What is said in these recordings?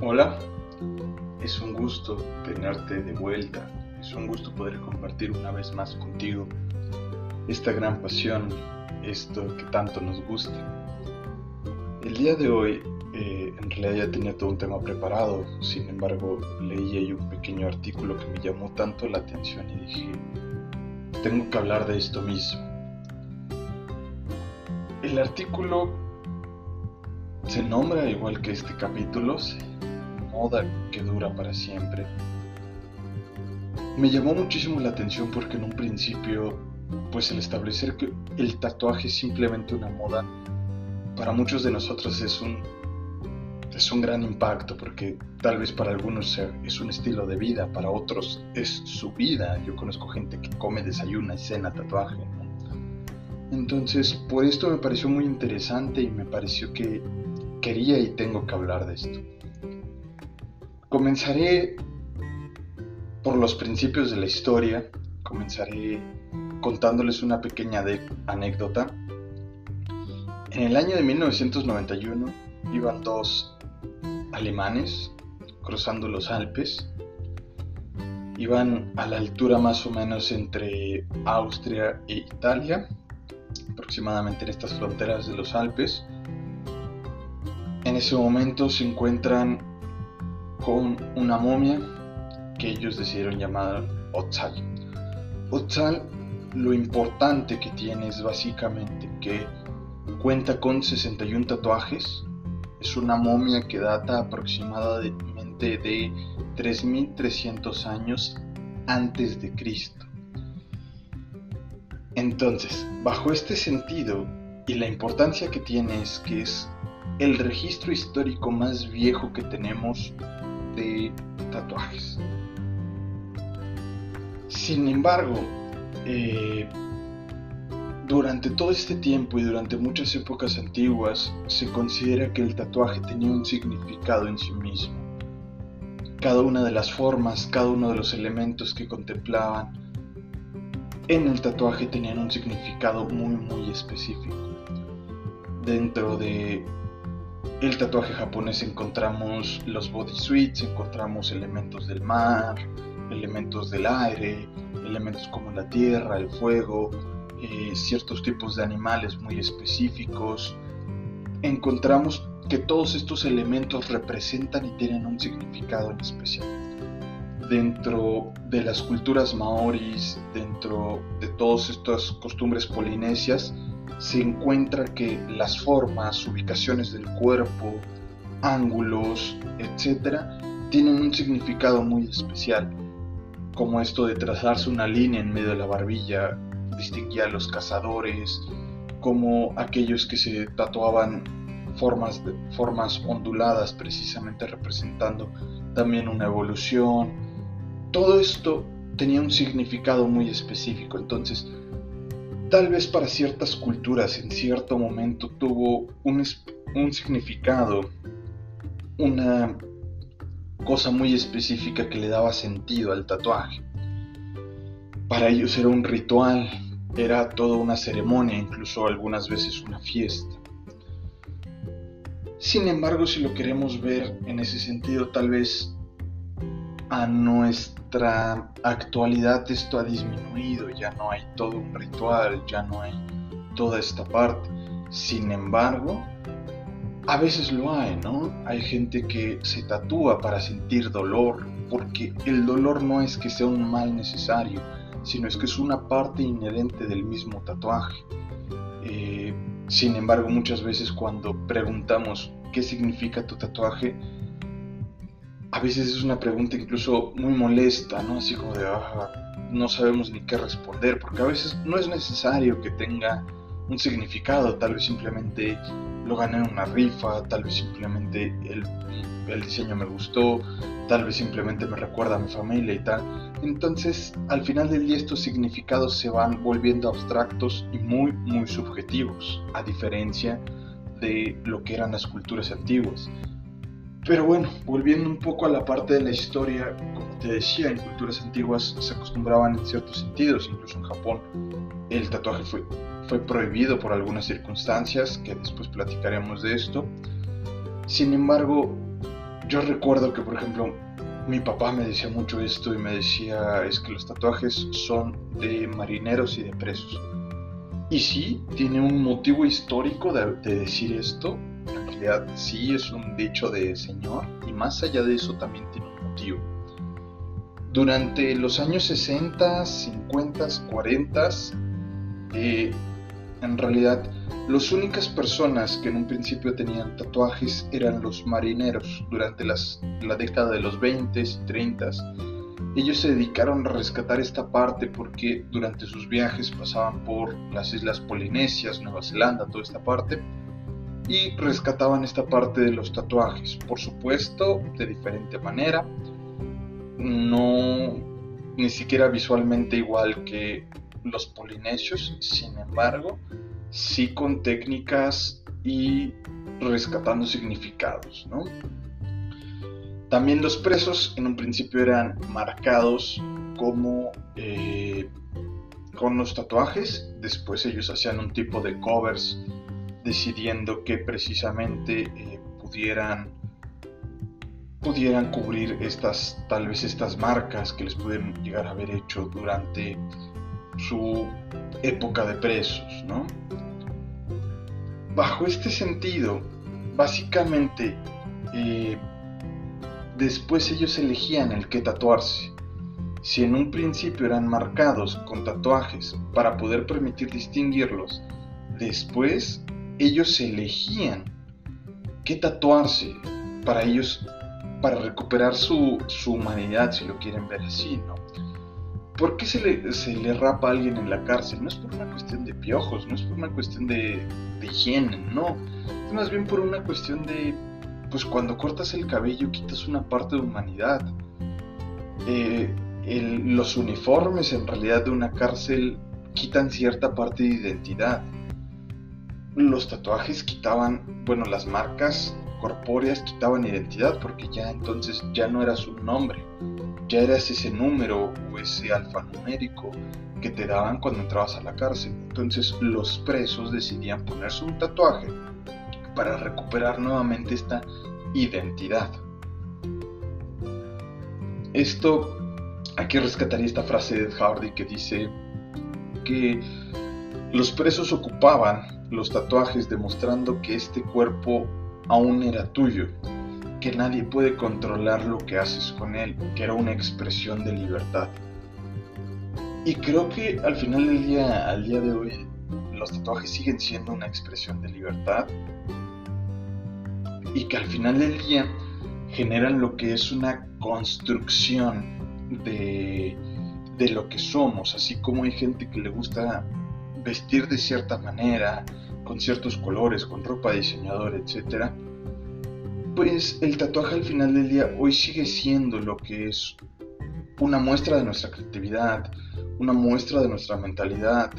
Hola, es un gusto tenerte de vuelta, es un gusto poder compartir una vez más contigo esta gran pasión, esto que tanto nos gusta. El día de hoy eh, en realidad ya tenía todo un tema preparado, sin embargo leí ahí un pequeño artículo que me llamó tanto la atención y dije, tengo que hablar de esto mismo. El artículo se nombra igual que este capítulo, moda que dura para siempre. Me llamó muchísimo la atención porque en un principio, pues el establecer que el tatuaje es simplemente una moda, para muchos de nosotros es un, es un gran impacto porque tal vez para algunos es un estilo de vida, para otros es su vida. Yo conozco gente que come, desayuna y cena tatuaje. Entonces, por esto me pareció muy interesante y me pareció que quería y tengo que hablar de esto. Comenzaré por los principios de la historia, comenzaré contándoles una pequeña anécdota. En el año de 1991 iban dos alemanes cruzando los Alpes. Iban a la altura más o menos entre Austria e Italia, aproximadamente en estas fronteras de los Alpes. En ese momento se encuentran con una momia que ellos decidieron llamar Otzal. Otzal lo importante que tiene es básicamente que cuenta con 61 tatuajes. Es una momia que data aproximadamente de 3300 años antes de Cristo. Entonces, bajo este sentido y la importancia que tiene es que es el registro histórico más viejo que tenemos de tatuajes. Sin embargo, eh, durante todo este tiempo y durante muchas épocas antiguas se considera que el tatuaje tenía un significado en sí mismo. Cada una de las formas, cada uno de los elementos que contemplaban en el tatuaje tenían un significado muy muy específico. Dentro de el tatuaje japonés encontramos los bodysuits, encontramos elementos del mar, elementos del aire, elementos como la tierra, el fuego, eh, ciertos tipos de animales muy específicos. Encontramos que todos estos elementos representan y tienen un significado en especial. Dentro de las culturas maoris, dentro de todas estas costumbres polinesias, se encuentra que las formas, ubicaciones del cuerpo, ángulos, etcétera, tienen un significado muy especial, como esto de trazarse una línea en medio de la barbilla, distinguía a los cazadores, como aquellos que se tatuaban formas, formas onduladas precisamente representando también una evolución. Todo esto tenía un significado muy específico, entonces tal vez para ciertas culturas en cierto momento tuvo un, un significado, una cosa muy específica que le daba sentido al tatuaje. Para ellos era un ritual, era toda una ceremonia, incluso algunas veces una fiesta. Sin embargo, si lo queremos ver en ese sentido, tal vez a nuestra actualidad esto ha disminuido, ya no hay todo un ritual, ya no hay toda esta parte. Sin embargo, a veces lo hay, ¿no? Hay gente que se tatúa para sentir dolor, porque el dolor no es que sea un mal necesario, sino es que es una parte inherente del mismo tatuaje. Eh, sin embargo, muchas veces cuando preguntamos qué significa tu tatuaje, a veces es una pregunta incluso muy molesta, ¿no? Así como de, no sabemos ni qué responder, porque a veces no es necesario que tenga un significado, tal vez simplemente lo gané en una rifa, tal vez simplemente el, el diseño me gustó, tal vez simplemente me recuerda a mi familia y tal. Entonces, al final del día estos significados se van volviendo abstractos y muy, muy subjetivos, a diferencia de lo que eran las culturas antiguas. Pero bueno, volviendo un poco a la parte de la historia, como te decía, en culturas antiguas se acostumbraban en ciertos sentidos, incluso en Japón el tatuaje fue, fue prohibido por algunas circunstancias, que después platicaremos de esto. Sin embargo, yo recuerdo que, por ejemplo, mi papá me decía mucho esto y me decía, es que los tatuajes son de marineros y de presos. Y sí, tiene un motivo histórico de, decir esto. Sí es un dicho de señor y más allá de eso también tiene un motivo. Durante los años 60, 50, 40, en realidad las únicas personas que en un principio tenían tatuajes eran los marineros durante la década de los 20 y 30. Ellos se dedicaron a rescatar esta parte porque durante sus viajes pasaban por las islas Polinesias, Nueva Zelanda, toda esta parte, y rescataban esta parte de los tatuajes. Por supuesto, de diferente manera, no ni siquiera visualmente igual que los polinesios, sin embargo, sí con técnicas y rescatando significados, ¿no? También los presos en un principio eran marcados como eh, con los tatuajes, después ellos hacían un tipo de covers decidiendo que precisamente eh, pudieran pudieran cubrir estas tal vez estas marcas que les pudieran llegar a haber hecho durante su época de presos, ¿no? Bajo este sentido, básicamente, eh, después ellos elegían el que tatuarse. Si en un principio eran marcados con tatuajes para poder permitir distinguirlos, después ellos elegían qué tatuarse para ellos, para recuperar su, su humanidad, si lo quieren ver así, ¿no? ¿Por qué se le, se le rapa a alguien en la cárcel? No es por una cuestión de piojos, no es por una cuestión de, higiene, no. Es más bien por una cuestión de, pues cuando cortas el cabello quitas una parte de humanidad. Eh, los uniformes en realidad de una cárcel quitan cierta parte de identidad. Los tatuajes quitaban, bueno, las marcas corpóreas quitaban identidad porque ya entonces ya no eras un nombre ya eras ese número o ese alfanumérico que te daban cuando entrabas a la cárcel. Entonces los presos decidían ponerse un tatuaje para recuperar nuevamente esta identidad. Esto, aquí rescataría esta frase de Ed Hardy que dice que los presos ocupaban los tatuajes demostrando que este cuerpo aún era tuyo que nadie puede controlar lo que haces con él, que era una expresión de libertad. Y creo que al final del día, al día de hoy, los tatuajes siguen siendo una expresión de libertad y que al final del día generan lo que es una construcción de, de lo que somos, así como hay gente que le gusta vestir de cierta manera, con ciertos colores, con ropa de diseñador, etc pues el tatuaje al final del día hoy sigue siendo lo que es una muestra de nuestra creatividad, una muestra de nuestra mentalidad,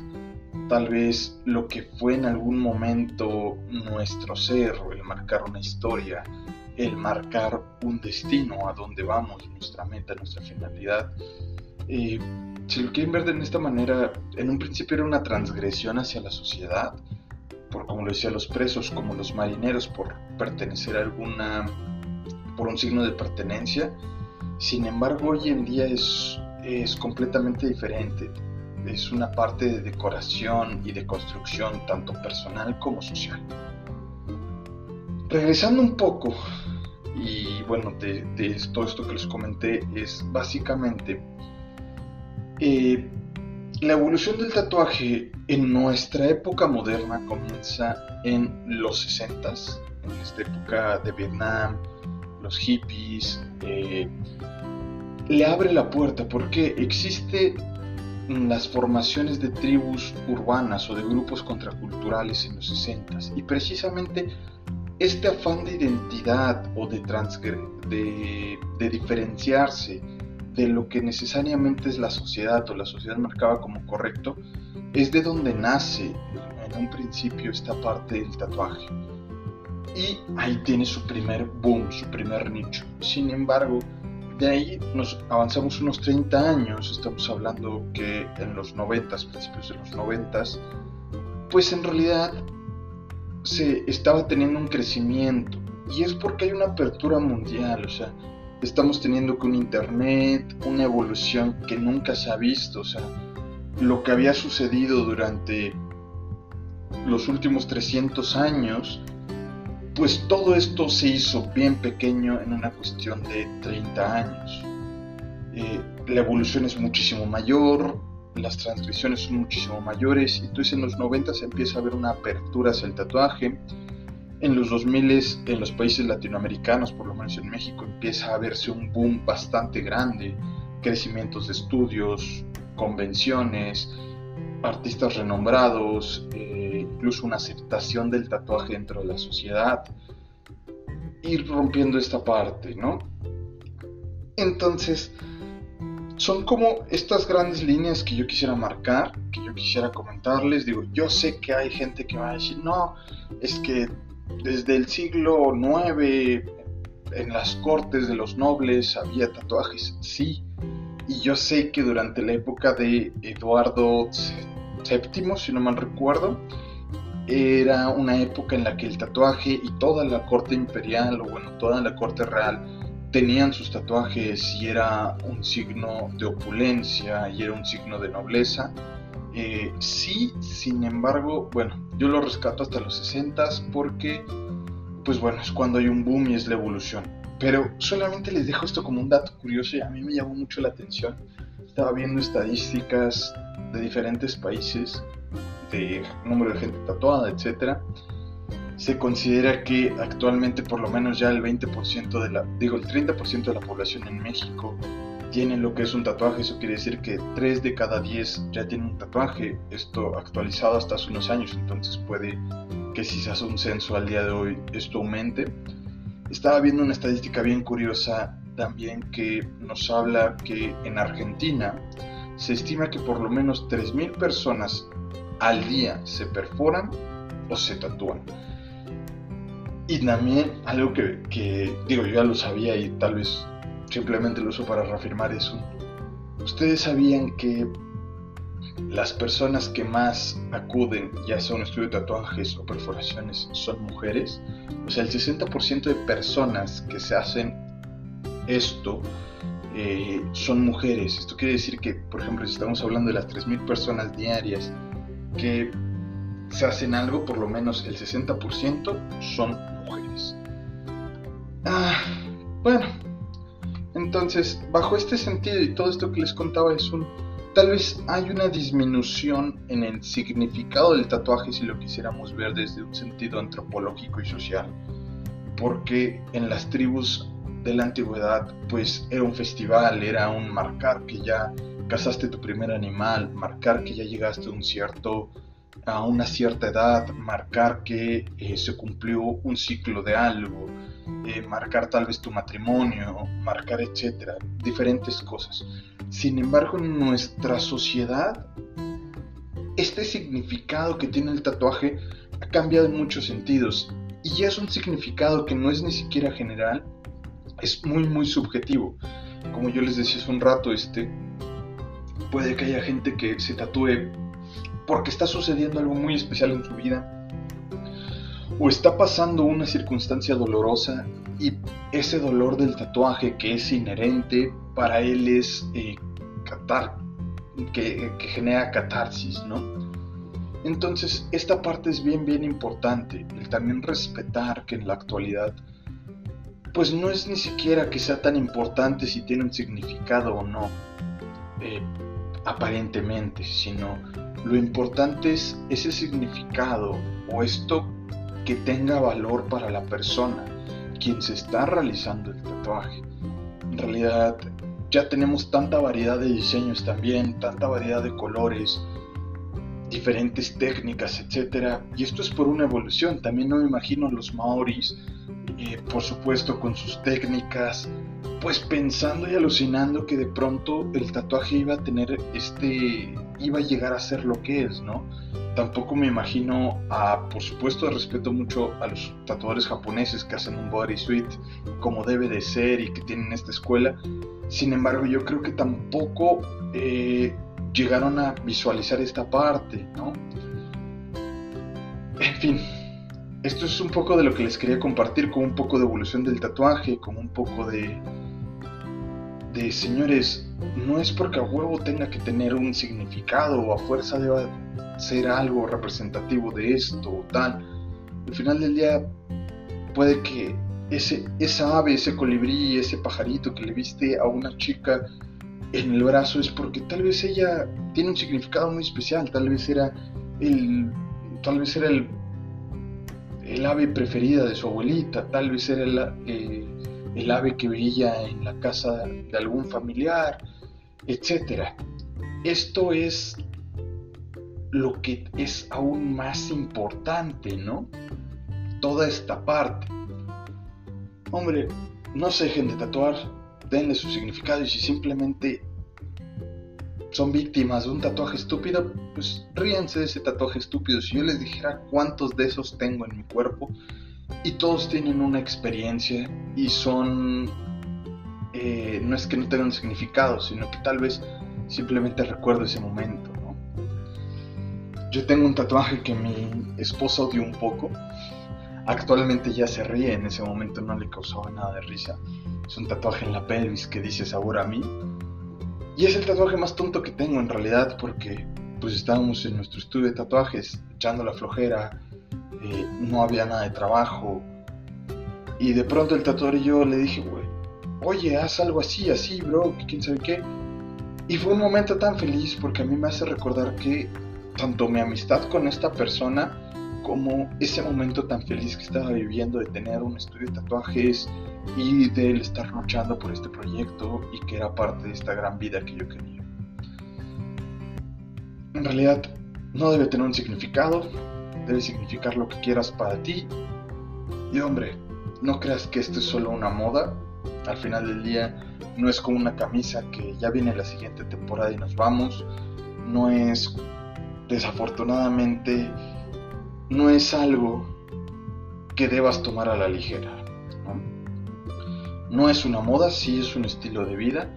tal vez lo que fue en algún momento nuestro ser, el marcar una historia, el marcar un destino a dónde vamos, nuestra meta, nuestra finalidad. Eh, si lo quieren ver de esta manera, en un principio era una transgresión hacia la sociedad, por como lo decía los presos, como los marineros, por pertenecer a alguna, por un signo de pertenencia. Sin embargo, hoy en día es, es completamente diferente. Es una parte de decoración y de construcción, tanto personal como social. Regresando un poco, y bueno, de, todo esto que les comenté, es básicamente eh, la evolución del tatuaje en nuestra época moderna comienza en los 60 en esta época de Vietnam, los hippies, eh, le abre la puerta porque existe las formaciones de tribus urbanas o de grupos contraculturales en los 60 y precisamente este afán de identidad o de, de, de diferenciarse de lo que necesariamente es la sociedad o la sociedad marcaba como correcto, es de donde nace en un principio esta parte del tatuaje. Y ahí tiene su primer boom, su primer nicho. Sin embargo, de ahí nos avanzamos unos 30 años, estamos hablando que en los 90, principios de los 90, pues en realidad se estaba teniendo un crecimiento Y es porque hay una apertura mundial, o sea, estamos teniendo con Internet una evolución que nunca se ha visto, o sea, lo que había sucedido durante los últimos 300 años, pues todo esto se hizo bien pequeño en una cuestión de 30 años. Eh, la evolución es muchísimo mayor, las transcripciones son muchísimo mayores, entonces en los 90 se empieza a ver una apertura hacia el tatuaje. En los 2000 en los países latinoamericanos, por lo menos en México, empieza a verse un boom bastante grande, crecimientos de estudios, convenciones, artistas renombrados, eh, incluso una aceptación del tatuaje dentro de la sociedad, ir rompiendo esta parte, ¿no? Entonces, son como estas grandes líneas que yo quisiera marcar, que yo quisiera comentarles. Digo, yo sé que hay gente que va a decir, no, es que desde el siglo IX en las cortes de los nobles había tatuajes, sí. Y yo sé que durante la época de Eduardo VII, si no mal recuerdo, era una época en la que el tatuaje y toda la corte imperial, o bueno, toda la corte real, tenían sus tatuajes y era un signo de opulencia y era un signo de nobleza. Eh, sí, sin embargo, bueno, yo lo rescato hasta los 60 porque, pues bueno, es cuando hay un boom y es la evolución. Pero solamente les dejo esto como un dato curioso y a mí me llamó mucho la atención. Estaba viendo estadísticas de diferentes países, de número de gente tatuada, etcétera se considera que actualmente por lo menos ya el 20% de la, digo, el 30% de la población en México tiene lo que es un tatuaje. Eso quiere decir que 3 de cada 10 ya tienen un tatuaje. Esto actualizado hasta hace unos años, entonces puede que si se hace un censo al día de hoy esto aumente. Estaba viendo una estadística bien curiosa también que nos habla que en Argentina se estima que por lo menos 3.000 personas al día se perforan o se tatúan. Y también algo que, digo, yo ya lo sabía y tal vez simplemente lo uso para reafirmar eso. Ustedes sabían que las personas que más acuden, ya sea un estudio de tatuajes o perforaciones, son mujeres. O sea, el 60% de personas que se hacen esto eh, son mujeres. Esto quiere decir que, por ejemplo, si estamos hablando de las 3.000 personas diarias que se hacen algo, por lo menos el 60% son mujeres. Ah, bueno, entonces, bajo este sentido y todo esto que les contaba es un... Tal vez hay una disminución en el significado del tatuaje si lo quisiéramos ver desde un sentido antropológico y social. Porque en las tribus de la antigüedad, pues era un festival, era un marcar que ya cazaste tu primer animal, marcar que ya llegaste a un cierto a una cierta edad, marcar que eh, se cumplió un ciclo de algo, marcar tal vez tu matrimonio, marcar etcétera, diferentes cosas. Sin embargo, en nuestra sociedad, este significado que tiene el tatuaje ha cambiado en muchos sentidos y es un significado que no es ni siquiera general, es muy muy subjetivo. Como yo les decía hace un rato, este puede que haya gente que se tatúe porque está sucediendo algo muy especial en su vida o está pasando una circunstancia dolorosa y ese dolor del tatuaje que es inherente para él es eh, catar, que, genera catarsis, ¿no? Entonces, esta parte es bien, bien importante, el también respetar que en la actualidad, pues no es ni siquiera que sea tan importante si tiene un significado o no, eh, aparentemente, sino lo importante es ese significado o esto que tenga valor para la persona, quien se está realizando el tatuaje. En realidad ya tenemos tanta variedad de diseños también, tanta variedad de colores, diferentes técnicas, etc. Y esto es por una evolución. También no me imagino los maoris, eh, por supuesto, con sus técnicas, pues pensando y alucinando que de pronto el tatuaje iba a tener este, iba a llegar a ser lo que es, ¿no? Tampoco me imagino, a, por supuesto respeto mucho a los tatuadores japoneses que hacen un body suit como debe de ser y que tienen esta escuela. Sin embargo, yo creo que tampoco eh, llegaron a visualizar esta parte, ¿no? En fin, esto es un poco de lo que les quería compartir, con un poco de evolución del tatuaje, con un poco de, de señores, no es porque a huevo tenga que tener un significado o a fuerza deba ser algo representativo de esto o tal. Al final del día puede que ese, esa ave, ese colibrí, ese pajarito que le viste a una chica en el brazo es porque tal vez ella tiene un significado muy especial, tal vez era el, tal vez era el, el ave preferida de su abuelita, tal vez era el, eh, el ave que veía en la casa de algún familiar, etc. Esto es lo que es aún más importante, ¿no? Toda esta parte. Hombre, no se dejen de tatuar, denle su significado y si simplemente son víctimas de un tatuaje estúpido, pues ríense de ese tatuaje estúpido. Si yo les dijera cuántos de esos tengo en mi cuerpo y todos tienen una experiencia y son... Eh, no es que no tengan significado, sino que tal vez simplemente recuerdo ese momento. Yo tengo un tatuaje que mi esposa odió un poco. Actualmente ya se ríe, en ese momento no le causaba nada de risa. Es un tatuaje en la pelvis que dice sabor a mí. Y es el tatuaje más tonto que tengo en realidad porque pues estábamos en nuestro estudio de tatuajes echando la flojera, eh, no había nada de trabajo. Y de pronto el tatuador y yo le dije, güey, oye, haz algo así, así, bro, quién sabe qué. Y fue un momento tan feliz porque a mí me hace recordar que tanto mi amistad con esta persona como ese momento tan feliz que estaba viviendo de tener un estudio de tatuajes y de él estar luchando por este proyecto y que era parte de esta gran vida que yo quería. En realidad no debe tener un significado, debe significar lo que quieras para ti. Y hombre, no creas que esto es solo una moda. Al final del día no es como una camisa que ya viene la siguiente temporada y nos vamos. No es desafortunadamente no es algo que debas tomar a la ligera. ¿no? es una moda, sí es un estilo de vida,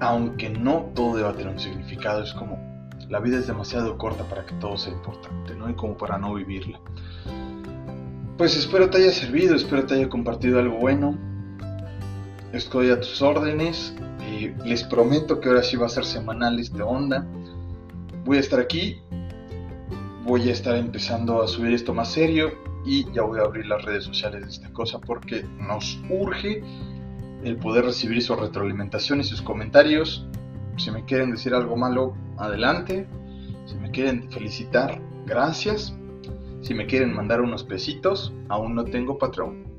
aunque no todo deba tener un significado, es como la vida es demasiado corta para que todo sea importante, ¿no? Y como para no vivirla. Pues espero te haya servido, espero te haya compartido algo bueno. Estoy a tus órdenes. y les prometo que ahora sí va a ser semanal esta onda. Voy a estar aquí voy a estar empezando a subir esto más serio y ya voy a abrir las redes sociales de esta cosa porque nos urge el poder recibir su retroalimentación y sus comentarios. Si me quieren decir algo malo, adelante. Si me quieren felicitar, gracias. Si me quieren mandar unos pesitos, aún no tengo patrón.